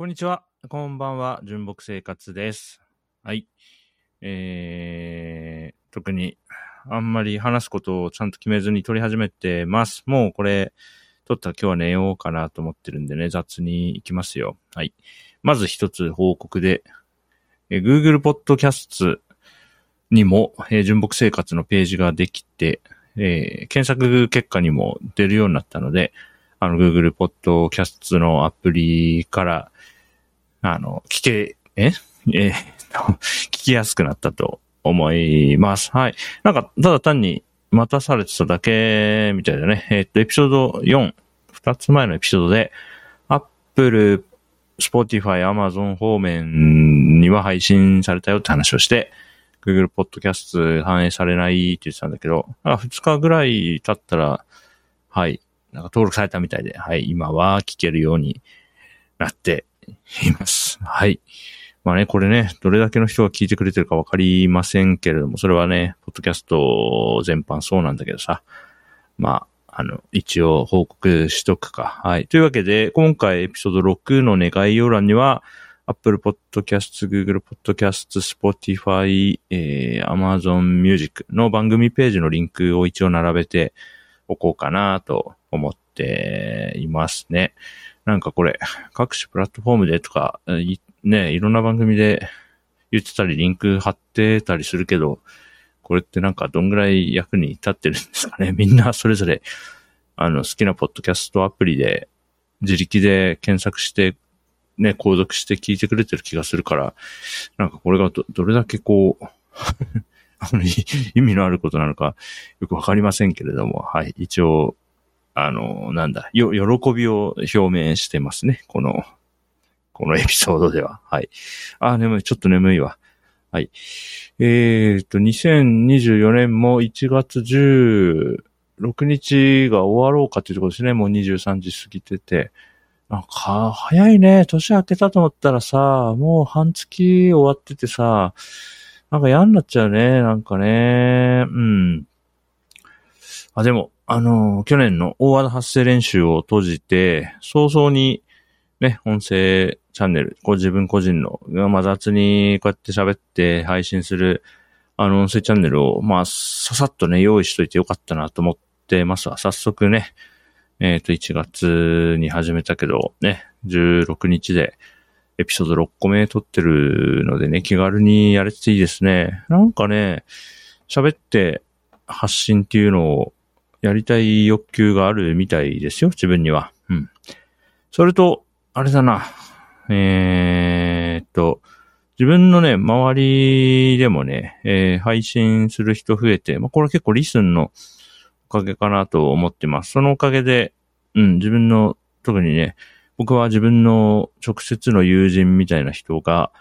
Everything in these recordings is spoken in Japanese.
こんにちは。こんばんは。純木生活です。はい。えー、特にあんまり話すことをちゃんと決めずに撮り始めてます。もうこれ、撮ったら今日は寝ようかなと思ってるんでね、雑に行きますよ。はい。まず一つ報告で、え Google Podcast にも、えー純木生活のページができて、えー検索結果にも出るようになったので、あの、Google Podcast のアプリから、あの、聞け、え？えー聞きやすくなったと思います。はい。なんか、ただ単に待たされてただけみたいだね。えっと、エピソード4、二つ前のエピソードで、Apple、Spotify、Amazon 方面には配信されたよって話をして、Google Podcast 反映されないって言ってたんだけど、なんか2日ぐらい経ったら、はい、なんか登録されたみたいで、はい、今は聞けるようになっています。はい。まあね、これね、どれだけの人が聞いてくれてるかわかりませんけれども、それはね、ポッドキャスト全般そうなんだけどさ、まあ、あの、一応報告しとくか。はい。というわけで、今回エピソード6の、概要欄には、Apple Podcast、Google Podcast、Spotify、えー、Amazon Music の番組ページのリンクを一応並べておこうかなと思っていますね。なんかこれ、各種プラットフォームでとか、いね、いろんな番組で言ってたり、リンク貼ってたりするけど、これってなんかどんぐらい役に立ってるんですかね？みんなそれぞれ、あの、好きなポッドキャストアプリで、自力で検索して、ね、購読して聞いてくれてる気がするから、なんかこれがど、どれだけこう、あの、意味のあることなのか、よくわかりませんけれども、はい、一応、あの、なんだ、よ、喜びを表明してますね。この、このエピソードでは。はい。あ、眠い。ちょっと眠いわ。はい。えーっと、2024年も1月16日が終わろうかというところですね。もう23時過ぎてて。なんか、早いね。年明けたと思ったらさ、もう半月終わっててさ、なんか嫌になっちゃうね。なんかね。うん。あ、でも、あの、去年の大和発声練習を閉じて、早々に、ね、音声チャンネル、こう自分個人の、まあ、雑にこうやって喋って配信する、あの音声チャンネルを、まあ、ささっとね、用意しといてよかったなと思ってますわ。早速ね、えっ、と、1月に始めたけど、ね、16日でエピソード6個目撮ってるのでね、気軽にやれてていいですね。なんかね、喋って発信っていうのをやりたい欲求があるみたいですよ、自分には。うん。それと、あれだな。えーっと、自分のね、周りでもね、えー配信する人増えて、まあ、これ結構リスンのおかげかなと思ってます。そのおかげで、うん、自分の、特にね、僕は自分の直接の友人みたいな人が、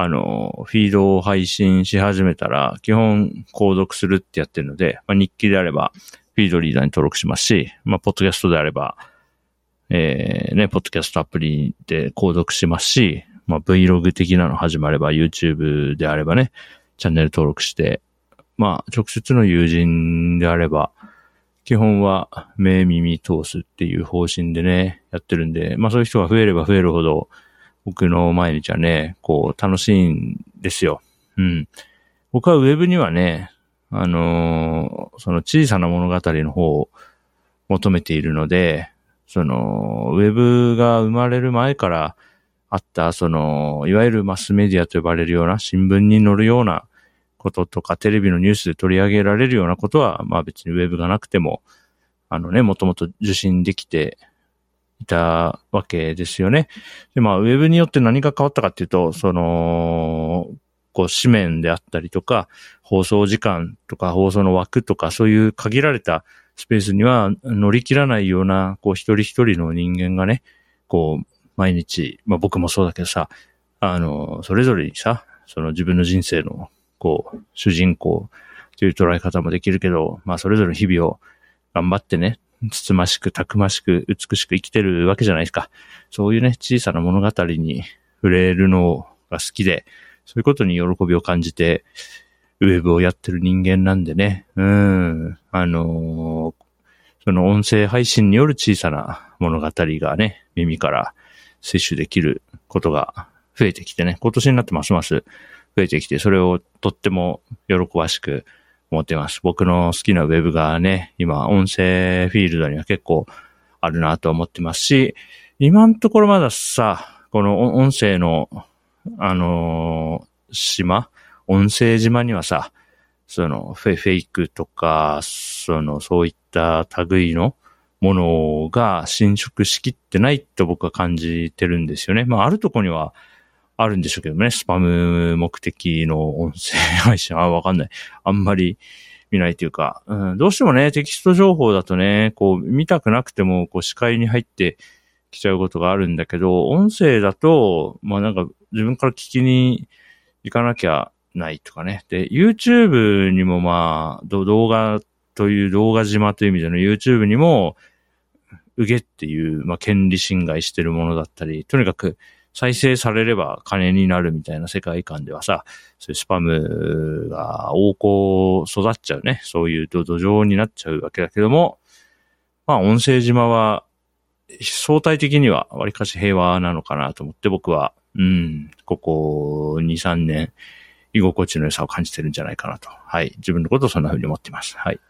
あの、フィードを配信し始めたら、基本、購読するってやってるので、まあ、日記であれば、フィードリーダーに登録しますし、まあ、ポッドキャストであれば、えー、ね、ポッドキャストアプリで購読しますし、まあ、Vlog 的なの始まれば、YouTube であればね、チャンネル登録して、まあ、直接の友人であれば、基本は目耳通すっていう方針でね、やってるんで、まあそういう人が増えれば増えるほど、僕の毎日はね、こう楽しいんですよ。うん。僕はウェブにはね、あのーその小さな物語の方を求めているので、その、ウェブが生まれる前からあった、その、いわゆるマスメディアと呼ばれるような、新聞に載るようなこととか、テレビのニュースで取り上げられるようなことは、まあ別にウェブがなくても、あのね、もともと受信できていたわけですよね。で、まあ、ウェブによって何が変わったかっていうと、その、こう、紙面であったりとか、放送時間とか、放送の枠とか、そういう限られたスペースには乗り切らないような、こう、一人一人の人間がね、こう、毎日、まあ僕もそうだけどさ、あの、それぞれにさ、その自分の人生の、こう、主人公という捉え方もできるけど、まあそれぞれの日々を頑張ってね、つつましく、たくましく、美しく生きてるわけじゃないですか。そういうね、小さな物語に触れるのが好きで、そういうことに喜びを感じて、ウェブをやってる人間なんでね、うん、あのーその音声配信による小さな物語がね、耳から摂取できることが増えてきてね、今年になってますます増えてきて、それをとっても喜ばしく思ってます。僕の好きなウェブがね、今、音声フィールドには結構あるなと思ってますし、今のところまださ、この音声の、あのー、島音声島にはさ、そのフェフェイクとか、その、そういった類のものが侵食しきってないと僕は感じてるんですよね。まあ、あるとこにはあるんでしょうけどね、スパム目的の音声配信、あ、わかんない。あんまり見ないというか、うん、どうしてもね、テキスト情報だとね、こう、見たくなくても、こう、視界に入ってきちゃうことがあるんだけど、音声だと、まあなんか、自分から聞きに行かなきゃないとかね。で、YouTube にもまあ、動画という動画島という意味での YouTube にも、うげっていう、まあ、権利侵害してるものだったり、とにかく再生されれば金になるみたいな世界観ではさ、そういうスパムが横行育っちゃうね。そういう土壌になっちゃうわけだけども、まあ、音声島は、相対的には割かし平和なのかなと思って僕は、うん、ここ2、3年、居心地の良さを感じてるんじゃないかなと。はい。自分のことをそんな風に思っています。はい。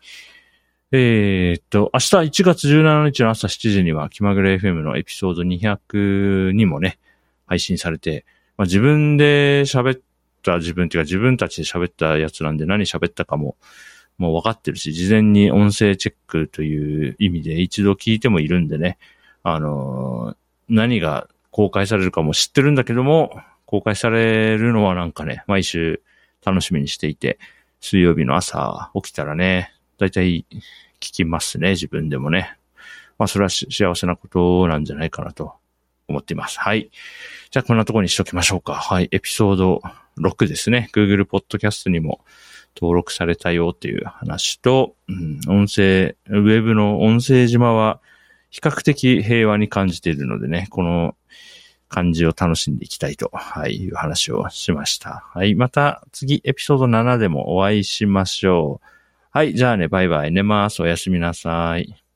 えー、っと、明日1月17日の朝7時には気まぐれ FM のエピソード200にもね、配信されて、まあ、自分で喋った自分っていうか自分たちで喋ったやつなんで何喋ったかももう分かってるし、事前に音声チェックという意味で一度聞いてもいるんでね、あのー、何が公開されるかも知ってるんだけども、公開されるのはなんかね、毎週楽しみにしていて、水曜日の朝起きたらね、だいたい聞きますね、自分でもね。まあ、それは幸せなことなんじゃないかなと思っています。はい。じゃあ、こんなところにしときましょうか。はい。エピソード6ですね。Google Podcast にも登録されたよっていう話と、うん、音声、ウェブの音声島は比較的平和に感じているのでね、この感じを楽しんでいきたいと、はい、いう話をしました。はい、また次エピソード7でもお会いしましょう。はい、じゃあね、バイバイ。寝ます。おやすみなさい。